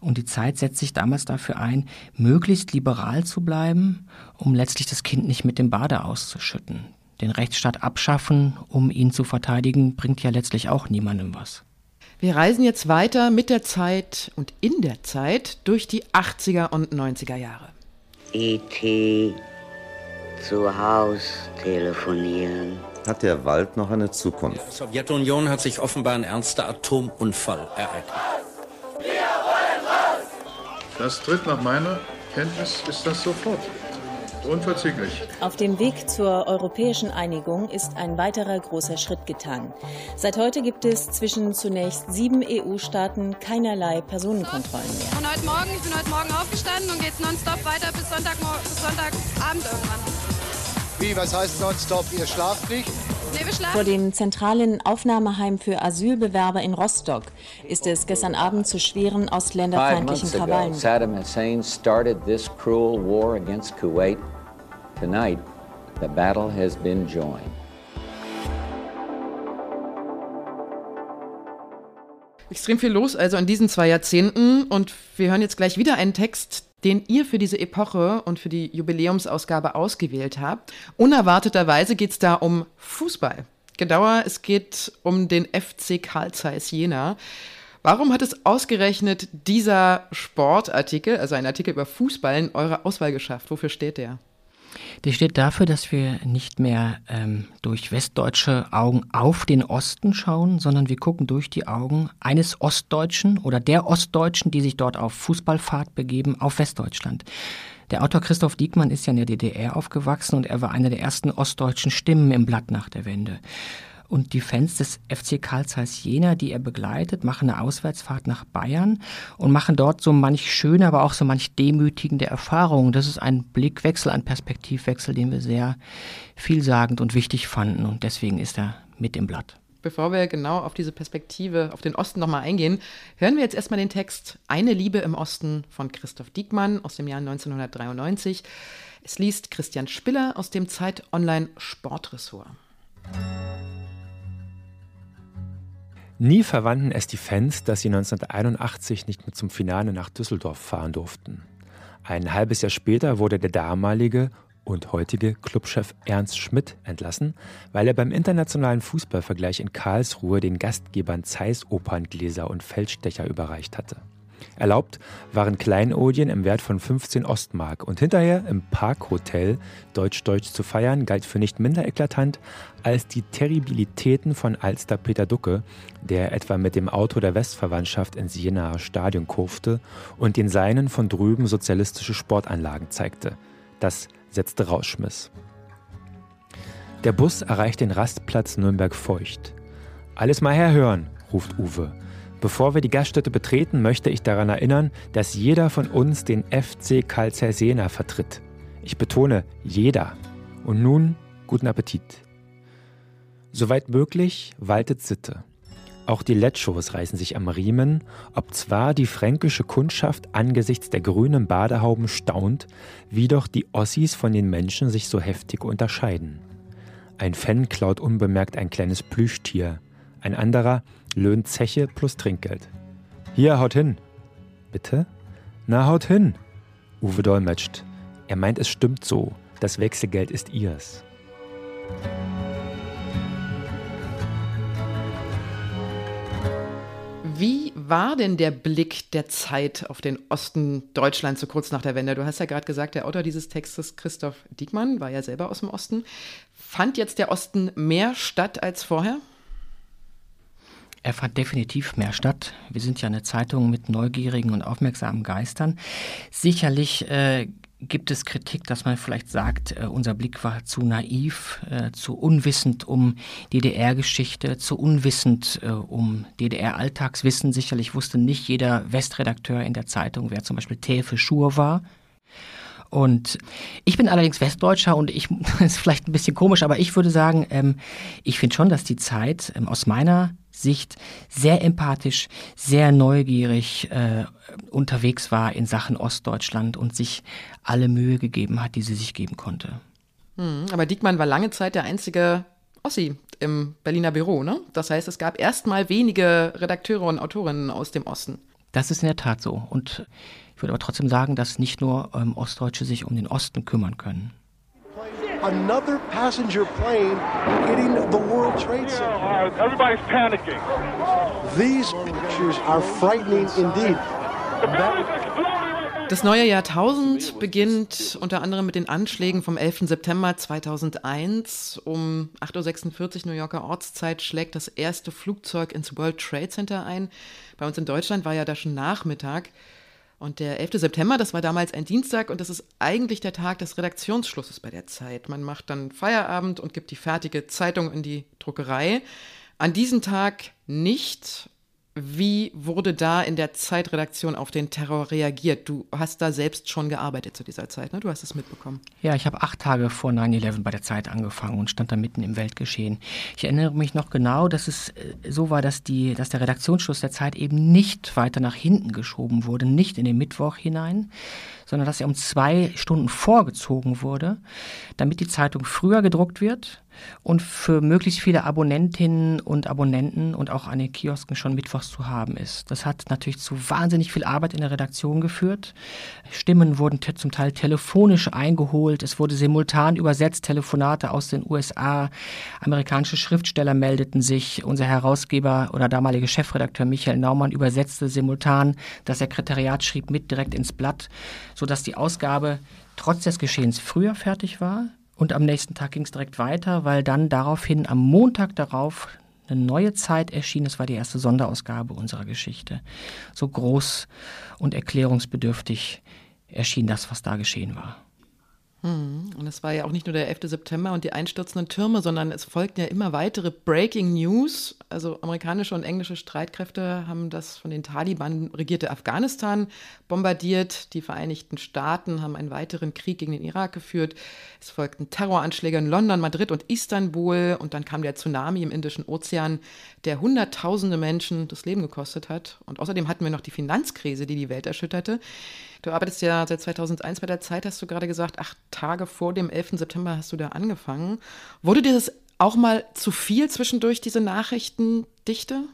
Und die Zeit setzt sich damals dafür ein, möglichst liberal zu bleiben, um letztlich das Kind nicht mit dem Bade auszuschütten. Den Rechtsstaat abschaffen, um ihn zu verteidigen, bringt ja letztlich auch niemandem was. Wir reisen jetzt weiter mit der Zeit und in der Zeit durch die 80er und 90er Jahre. E.T. zu Haus telefonieren. Hat der Wald noch eine Zukunft? In der Sowjetunion hat sich offenbar ein ernster Atomunfall ereignet. Das tritt nach meiner Kenntnis ist das sofort. Unverzüglich. Auf dem Weg zur europäischen Einigung ist ein weiterer großer Schritt getan. Seit heute gibt es zwischen zunächst sieben EU-Staaten keinerlei Personenkontrollen mehr. Und heute Morgen, ich bin heute Morgen aufgestanden und geht nonstop weiter bis, Sonntag, bis Sonntagabend irgendwann. Wie, was heißt nonstop? Ihr schlaft nicht? Vor dem zentralen Aufnahmeheim für Asylbewerber in Rostock ist es gestern Abend zu schweren ausländerfeindlichen Krawallen. Saddam Hussein started this cruel war against Kuwait. Tonight, the battle has been joined. Extrem viel los also in diesen zwei Jahrzehnten und wir hören jetzt gleich wieder einen Text, den ihr für diese Epoche und für die Jubiläumsausgabe ausgewählt habt. Unerwarteterweise geht es da um Fußball. Genauer, es geht um den FC Karl Zeiss Jena. Warum hat es ausgerechnet dieser Sportartikel, also ein Artikel über Fußball, in eure Auswahl geschafft? Wofür steht der? Der steht dafür, dass wir nicht mehr ähm, durch westdeutsche Augen auf den Osten schauen, sondern wir gucken durch die Augen eines Ostdeutschen oder der Ostdeutschen, die sich dort auf Fußballfahrt begeben, auf Westdeutschland. Der Autor Christoph Diekmann ist ja in der DDR aufgewachsen und er war einer der ersten ostdeutschen Stimmen im Blatt nach der Wende. Und die Fans des FC Karl Zeiss Jena, die er begleitet, machen eine Auswärtsfahrt nach Bayern und machen dort so manch schöne, aber auch so manch demütigende Erfahrungen. Das ist ein Blickwechsel, ein Perspektivwechsel, den wir sehr vielsagend und wichtig fanden. Und deswegen ist er mit im Blatt. Bevor wir genau auf diese Perspektive, auf den Osten nochmal eingehen, hören wir jetzt erstmal den Text Eine Liebe im Osten von Christoph Diekmann aus dem Jahr 1993. Es liest Christian Spiller aus dem Zeit Online Sportressort. Nie verwandten es die Fans, dass sie 1981 nicht mehr zum Finale nach Düsseldorf fahren durften. Ein halbes Jahr später wurde der damalige und heutige Clubchef Ernst Schmidt entlassen, weil er beim internationalen Fußballvergleich in Karlsruhe den Gastgebern Zeiss Operngläser und Feldstecher überreicht hatte. Erlaubt waren Kleinodien im Wert von 15 Ostmark und hinterher im Parkhotel Deutsch-Deutsch zu feiern galt für nicht minder eklatant als die Terribilitäten von Alster Peter Ducke, der etwa mit dem Auto der Westverwandtschaft ins Jenaer Stadion kurfte und den Seinen von drüben sozialistische Sportanlagen zeigte. Das setzte Rauschmiss. Der Bus erreicht den Rastplatz Nürnberg-Feucht. Alles mal herhören, ruft Uwe. Bevor wir die Gaststätte betreten, möchte ich daran erinnern, dass jeder von uns den FC Karl Sena vertritt. Ich betone, jeder. Und nun guten Appetit. Soweit möglich waltet Sitte. Auch die Letschos reißen sich am Riemen, ob zwar die fränkische Kundschaft angesichts der grünen Badehauben staunt, wie doch die Ossis von den Menschen sich so heftig unterscheiden. Ein Fan klaut unbemerkt ein kleines Plüschtier, ein anderer löhnt Zeche plus Trinkgeld. Hier, haut hin. Bitte? Na, haut hin. Uwe dolmetscht. Er meint, es stimmt so. Das Wechselgeld ist ihrs. Wie war denn der Blick der Zeit auf den Osten Deutschlands so kurz nach der Wende? Du hast ja gerade gesagt, der Autor dieses Textes, Christoph Diekmann, war ja selber aus dem Osten. Fand jetzt der Osten mehr statt als vorher? Er fand definitiv mehr statt. Wir sind ja eine Zeitung mit neugierigen und aufmerksamen Geistern. Sicherlich äh, gibt es Kritik, dass man vielleicht sagt, äh, unser Blick war zu naiv, äh, zu unwissend um DDR-Geschichte, zu unwissend äh, um DDR-Alltagswissen. Sicherlich wusste nicht jeder Westredakteur in der Zeitung, wer zum Beispiel Tefe Schur war. Und ich bin allerdings Westdeutscher und ich, das ist vielleicht ein bisschen komisch, aber ich würde sagen, ähm, ich finde schon, dass die Zeit ähm, aus meiner Sicht sehr empathisch, sehr neugierig äh, unterwegs war in Sachen Ostdeutschland und sich alle Mühe gegeben hat, die sie sich geben konnte. Hm, aber Diekmann war lange Zeit der einzige Ossi im Berliner Büro, ne? Das heißt, es gab erstmal wenige Redakteure und Autorinnen aus dem Osten. Das ist in der Tat so. Und ich würde aber trotzdem sagen, dass nicht nur ähm, Ostdeutsche sich um den Osten kümmern können. Another passenger plane hitting the World Trade Center. Yeah, uh, everybody's panicking. These pictures are frightening indeed. Das neue Jahrtausend beginnt unter anderem mit den Anschlägen vom 11. September 2001. Um 8.46 Uhr New Yorker Ortszeit schlägt das erste Flugzeug ins World Trade Center ein. Bei uns in Deutschland war ja da schon Nachmittag. Und der 11. September, das war damals ein Dienstag und das ist eigentlich der Tag des Redaktionsschlusses bei der Zeit. Man macht dann Feierabend und gibt die fertige Zeitung in die Druckerei. An diesem Tag nicht. Wie wurde da in der Zeitredaktion auf den Terror reagiert? Du hast da selbst schon gearbeitet zu dieser Zeit, ne? Du hast es mitbekommen. Ja, ich habe acht Tage vor 9-11 bei der Zeit angefangen und stand da mitten im Weltgeschehen. Ich erinnere mich noch genau, dass es äh, so war, dass, die, dass der Redaktionsschluss der Zeit eben nicht weiter nach hinten geschoben wurde, nicht in den Mittwoch hinein, sondern dass er um zwei Stunden vorgezogen wurde, damit die Zeitung früher gedruckt wird und für möglichst viele Abonnentinnen und Abonnenten und auch an den Kiosken schon mittwochs zu haben ist. Das hat natürlich zu wahnsinnig viel Arbeit in der Redaktion geführt. Stimmen wurden zum Teil telefonisch eingeholt, es wurde simultan übersetzt, Telefonate aus den USA, amerikanische Schriftsteller meldeten sich, unser Herausgeber oder damalige Chefredakteur Michael Naumann übersetzte simultan, das Sekretariat schrieb mit direkt ins Blatt, sodass die Ausgabe trotz des Geschehens früher fertig war, und am nächsten Tag ging es direkt weiter, weil dann daraufhin am Montag darauf eine neue Zeit erschien. Das war die erste Sonderausgabe unserer Geschichte. So groß und erklärungsbedürftig erschien das, was da geschehen war. Hm, und es war ja auch nicht nur der 11. September und die einstürzenden Türme, sondern es folgten ja immer weitere Breaking News. Also amerikanische und englische Streitkräfte haben das von den Taliban regierte Afghanistan bombardiert. Die Vereinigten Staaten haben einen weiteren Krieg gegen den Irak geführt. Es folgten Terroranschläge in London, Madrid und Istanbul. Und dann kam der Tsunami im Indischen Ozean, der Hunderttausende Menschen das Leben gekostet hat. Und außerdem hatten wir noch die Finanzkrise, die die Welt erschütterte. Du arbeitest ja seit 2001 bei der Zeit, hast du gerade gesagt, acht Tage vor dem 11. September hast du da angefangen. Wurde dir das auch mal zu viel zwischendurch, diese Nachrichtendichte?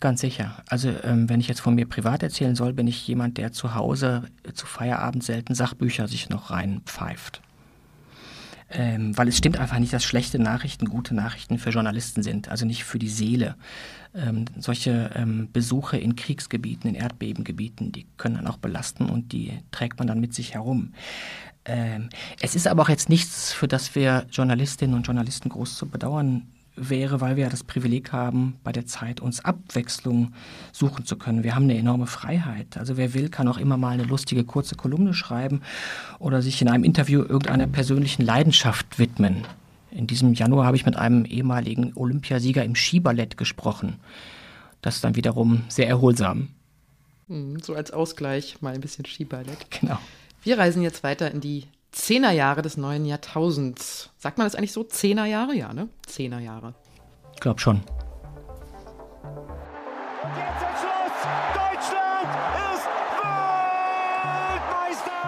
Ganz sicher. Also ähm, wenn ich jetzt von mir privat erzählen soll, bin ich jemand, der zu Hause zu Feierabend selten Sachbücher sich noch reinpfeift. Ähm, weil es stimmt einfach nicht, dass schlechte Nachrichten gute Nachrichten für Journalisten sind, also nicht für die Seele. Ähm, solche ähm, Besuche in Kriegsgebieten, in Erdbebengebieten, die können dann auch belasten und die trägt man dann mit sich herum. Ähm, es ist aber auch jetzt nichts, für das wir Journalistinnen und Journalisten groß zu bedauern wäre, weil wir ja das Privileg haben, bei der Zeit uns Abwechslung suchen zu können. Wir haben eine enorme Freiheit. Also wer will, kann auch immer mal eine lustige kurze Kolumne schreiben oder sich in einem Interview irgendeiner persönlichen Leidenschaft widmen. In diesem Januar habe ich mit einem ehemaligen Olympiasieger im Skiballett gesprochen. Das ist dann wiederum sehr erholsam. Hm, so als Ausgleich mal ein bisschen Skiballett. Genau. Wir reisen jetzt weiter in die Zehnerjahre des neuen Jahrtausends. Sagt man das eigentlich so? Zehnerjahre? Ja, ne? Zehnerjahre. Ich glaube schon.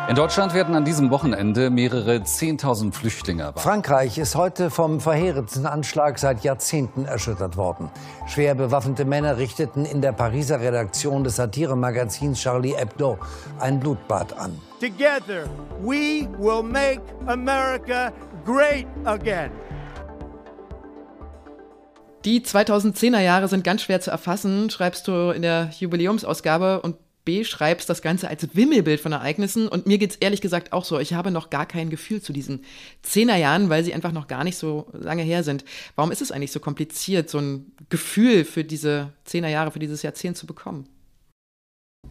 In Deutschland werden an diesem Wochenende mehrere 10.000 Flüchtlinge erwartet. Frankreich ist heute vom verheerendsten Anschlag seit Jahrzehnten erschüttert worden. Schwer bewaffnete Männer richteten in der Pariser Redaktion des Satiremagazins Charlie Hebdo ein Blutbad an. Together we will make America great again. Die 2010er Jahre sind ganz schwer zu erfassen, schreibst du in der Jubiläumsausgabe und beschreibst das Ganze als Wimmelbild von Ereignissen. Und mir geht es ehrlich gesagt auch so. Ich habe noch gar kein Gefühl zu diesen Zehnerjahren, weil sie einfach noch gar nicht so lange her sind. Warum ist es eigentlich so kompliziert, so ein Gefühl für diese Zehnerjahre, für dieses Jahrzehnt zu bekommen?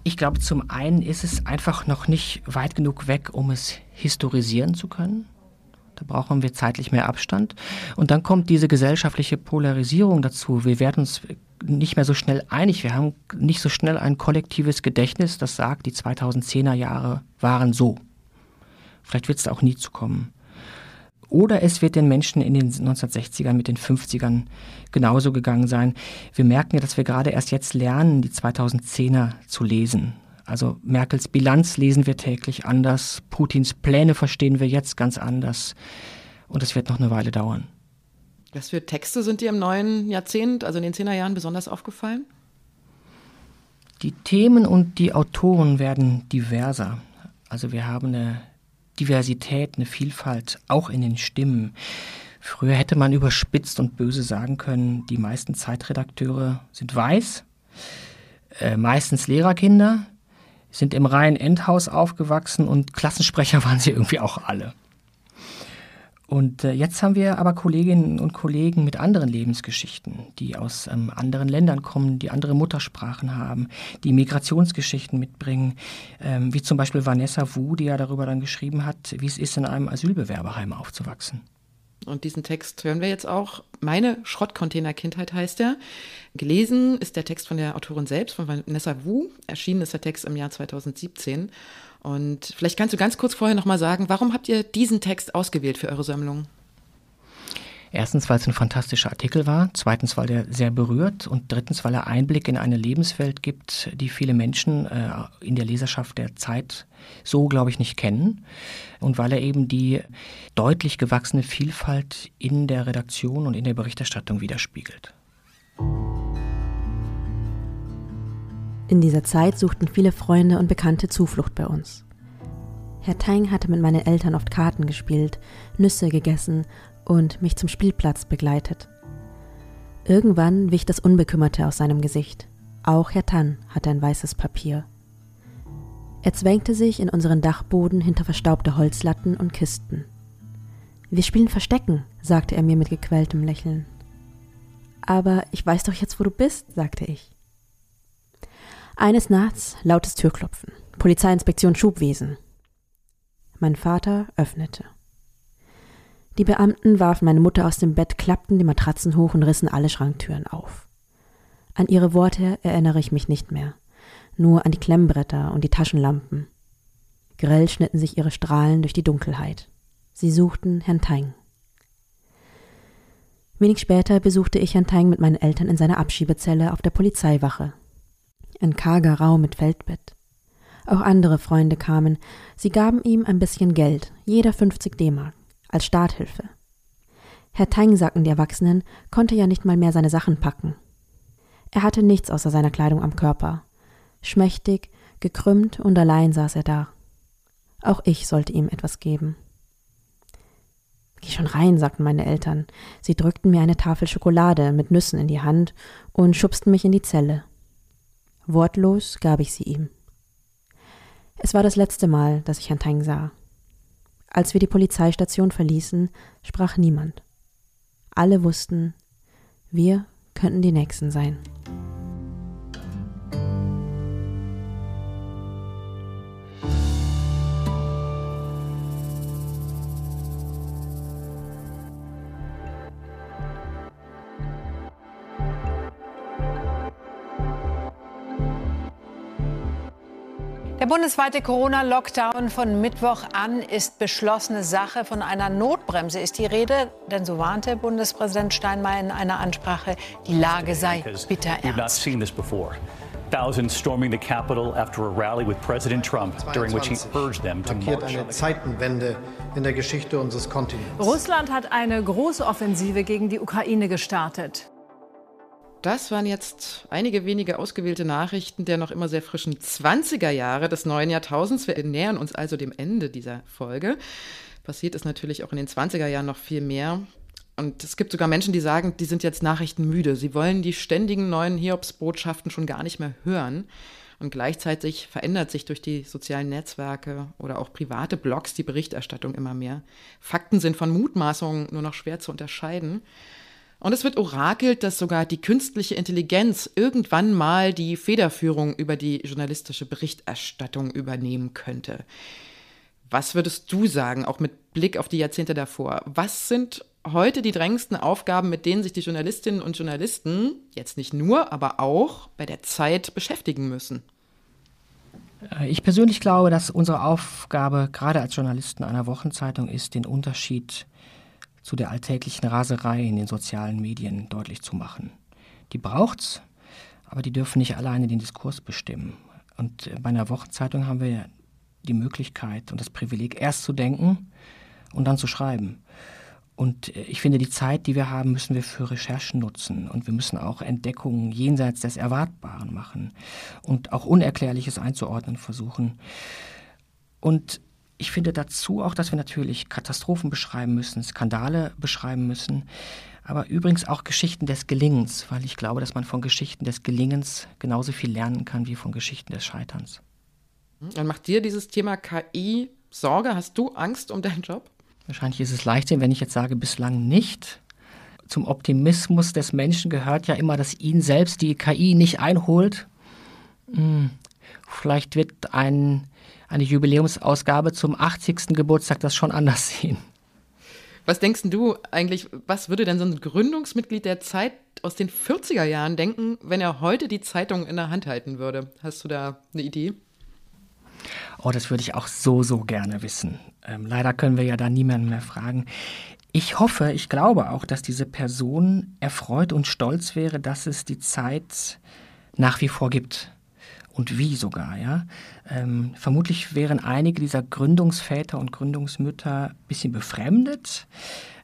Ich glaube, zum einen ist es einfach noch nicht weit genug weg, um es historisieren zu können. Da brauchen wir zeitlich mehr Abstand. Und dann kommt diese gesellschaftliche Polarisierung dazu. Wir werden uns nicht mehr so schnell einig. Wir haben nicht so schnell ein kollektives Gedächtnis, das sagt, die 2010er Jahre waren so. Vielleicht wird es da auch nie zu kommen. Oder es wird den Menschen in den 1960ern mit den 50ern genauso gegangen sein. Wir merken ja, dass wir gerade erst jetzt lernen, die 2010er zu lesen. Also Merkels Bilanz lesen wir täglich anders, Putins Pläne verstehen wir jetzt ganz anders. Und es wird noch eine Weile dauern. Was für Texte sind dir im neuen Jahrzehnt, also in den Zehnerjahren, besonders aufgefallen? Die Themen und die Autoren werden diverser. Also wir haben eine Diversität, eine Vielfalt, auch in den Stimmen. Früher hätte man überspitzt und böse sagen können, die meisten Zeitredakteure sind weiß, äh, meistens Lehrerkinder, sind im reinen Endhaus aufgewachsen und Klassensprecher waren sie irgendwie auch alle. Und äh, jetzt haben wir aber Kolleginnen und Kollegen mit anderen Lebensgeschichten, die aus ähm, anderen Ländern kommen, die andere Muttersprachen haben, die Migrationsgeschichten mitbringen, ähm, wie zum Beispiel Vanessa Wu, die ja darüber dann geschrieben hat, wie es ist, in einem Asylbewerberheim aufzuwachsen. Und diesen Text hören wir jetzt auch. Meine Schrottcontainer-Kindheit heißt er. Gelesen ist der Text von der Autorin selbst, von Vanessa Wu. Erschienen ist der Text im Jahr 2017. Und vielleicht kannst du ganz kurz vorher nochmal sagen, warum habt ihr diesen Text ausgewählt für eure Sammlung? Erstens, weil es ein fantastischer Artikel war, zweitens, weil er sehr berührt und drittens, weil er Einblick in eine Lebenswelt gibt, die viele Menschen äh, in der Leserschaft der Zeit so, glaube ich, nicht kennen und weil er eben die deutlich gewachsene Vielfalt in der Redaktion und in der Berichterstattung widerspiegelt. In dieser Zeit suchten viele Freunde und Bekannte Zuflucht bei uns. Herr Tang hatte mit meinen Eltern oft Karten gespielt, Nüsse gegessen und mich zum Spielplatz begleitet. Irgendwann wich das Unbekümmerte aus seinem Gesicht. Auch Herr Tan hatte ein weißes Papier. Er zwängte sich in unseren Dachboden hinter verstaubte Holzlatten und Kisten. Wir spielen Verstecken, sagte er mir mit gequältem Lächeln. Aber ich weiß doch jetzt, wo du bist, sagte ich. Eines Nachts lautes Türklopfen. Polizeiinspektion Schubwesen. Mein Vater öffnete. Die Beamten warfen meine Mutter aus dem Bett, klappten die Matratzen hoch und rissen alle Schranktüren auf. An ihre Worte erinnere ich mich nicht mehr, nur an die Klemmbretter und die Taschenlampen. Grell schnitten sich ihre Strahlen durch die Dunkelheit. Sie suchten Herrn Teing. Wenig später besuchte ich Herrn Teing mit meinen Eltern in seiner Abschiebezelle auf der Polizeiwache, ein karger Raum mit Feldbett. Auch andere Freunde kamen. Sie gaben ihm ein bisschen Geld, jeder 50 D-Mark, als Starthilfe. Herr Tang, die Erwachsenen, konnte ja nicht mal mehr seine Sachen packen. Er hatte nichts außer seiner Kleidung am Körper. Schmächtig, gekrümmt und allein saß er da. Auch ich sollte ihm etwas geben. Geh schon rein, sagten meine Eltern. Sie drückten mir eine Tafel Schokolade mit Nüssen in die Hand und schubsten mich in die Zelle. Wortlos gab ich sie ihm. Es war das letzte Mal, dass ich Herrn Tang sah. Als wir die Polizeistation verließen, sprach niemand. Alle wussten, wir könnten die Nächsten sein. Der bundesweite Corona-Lockdown von Mittwoch an ist beschlossene Sache. Von einer Notbremse ist die Rede, denn so warnte Bundespräsident Steinmeier in einer Ansprache, die Lage sei bitter ernst. Thousands storming the Capitol after a rally with President Trump, during which he urged them to march. eine Zeitenwende in der Geschichte unseres Kontinents. Russland hat eine große Offensive gegen die Ukraine gestartet. Das waren jetzt einige wenige ausgewählte Nachrichten der noch immer sehr frischen 20er Jahre des neuen Jahrtausends. Wir nähern uns also dem Ende dieser Folge. Passiert ist natürlich auch in den 20er Jahren noch viel mehr. Und es gibt sogar Menschen, die sagen, die sind jetzt nachrichtenmüde. Sie wollen die ständigen neuen Hiobsbotschaften schon gar nicht mehr hören. Und gleichzeitig verändert sich durch die sozialen Netzwerke oder auch private Blogs die Berichterstattung immer mehr. Fakten sind von Mutmaßungen nur noch schwer zu unterscheiden. Und es wird orakelt, dass sogar die künstliche Intelligenz irgendwann mal die Federführung über die journalistische Berichterstattung übernehmen könnte. Was würdest du sagen, auch mit Blick auf die Jahrzehnte davor? Was sind heute die drängendsten Aufgaben, mit denen sich die Journalistinnen und Journalisten, jetzt nicht nur, aber auch bei der Zeit beschäftigen müssen? Äh, ich persönlich glaube, dass unsere Aufgabe gerade als Journalisten einer Wochenzeitung ist, den Unterschied zu der alltäglichen Raserei in den sozialen Medien deutlich zu machen. Die braucht's, aber die dürfen nicht alleine den Diskurs bestimmen. Und äh, bei einer Wochenzeitung haben wir die Möglichkeit und das Privileg, erst zu denken und dann zu schreiben. Und äh, ich finde, die Zeit, die wir haben, müssen wir für Recherchen nutzen. Und wir müssen auch Entdeckungen jenseits des Erwartbaren machen und auch Unerklärliches einzuordnen versuchen. Und ich finde dazu auch, dass wir natürlich Katastrophen beschreiben müssen, Skandale beschreiben müssen, aber übrigens auch Geschichten des Gelingens, weil ich glaube, dass man von Geschichten des Gelingens genauso viel lernen kann wie von Geschichten des Scheiterns. Und macht dir dieses Thema KI Sorge? Hast du Angst um deinen Job? Wahrscheinlich ist es leichter, wenn ich jetzt sage, bislang nicht. Zum Optimismus des Menschen gehört ja immer, dass ihn selbst die KI nicht einholt. Hm. Vielleicht wird ein eine Jubiläumsausgabe zum 80. Geburtstag das schon anders sehen. Was denkst du eigentlich, was würde denn so ein Gründungsmitglied der Zeit aus den 40er Jahren denken, wenn er heute die Zeitung in der Hand halten würde? Hast du da eine Idee? Oh, das würde ich auch so, so gerne wissen. Ähm, leider können wir ja da niemanden mehr fragen. Ich hoffe, ich glaube auch, dass diese Person erfreut und stolz wäre, dass es die Zeit nach wie vor gibt und wie sogar, ja. Ähm, vermutlich wären einige dieser Gründungsväter und Gründungsmütter ein bisschen befremdet.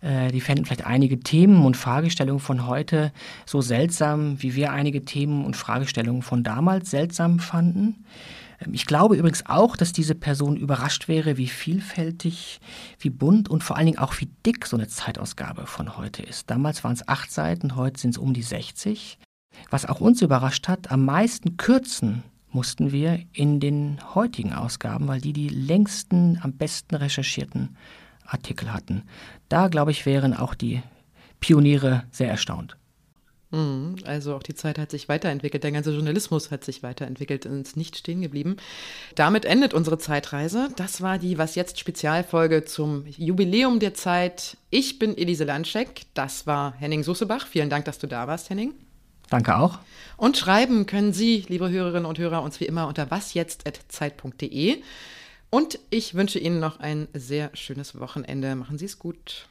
Äh, die fänden vielleicht einige Themen und Fragestellungen von heute so seltsam, wie wir einige Themen und Fragestellungen von damals seltsam fanden. Ähm, ich glaube übrigens auch, dass diese Person überrascht wäre, wie vielfältig, wie bunt und vor allen Dingen auch wie dick so eine Zeitausgabe von heute ist. Damals waren es acht Seiten, heute sind es um die 60. Was auch uns überrascht hat, am meisten kürzen mussten wir in den heutigen Ausgaben, weil die die längsten, am besten recherchierten Artikel hatten. Da, glaube ich, wären auch die Pioniere sehr erstaunt. Mhm, also auch die Zeit hat sich weiterentwickelt, der ganze Journalismus hat sich weiterentwickelt und ist nicht stehen geblieben. Damit endet unsere Zeitreise. Das war die Was jetzt Spezialfolge zum Jubiläum der Zeit. Ich bin Elise Landscheck, das war Henning Susebach. Vielen Dank, dass du da warst, Henning. Danke auch. Und schreiben können Sie, liebe Hörerinnen und Hörer, uns wie immer unter wasjetzt.zeit.de. Und ich wünsche Ihnen noch ein sehr schönes Wochenende. Machen Sie es gut.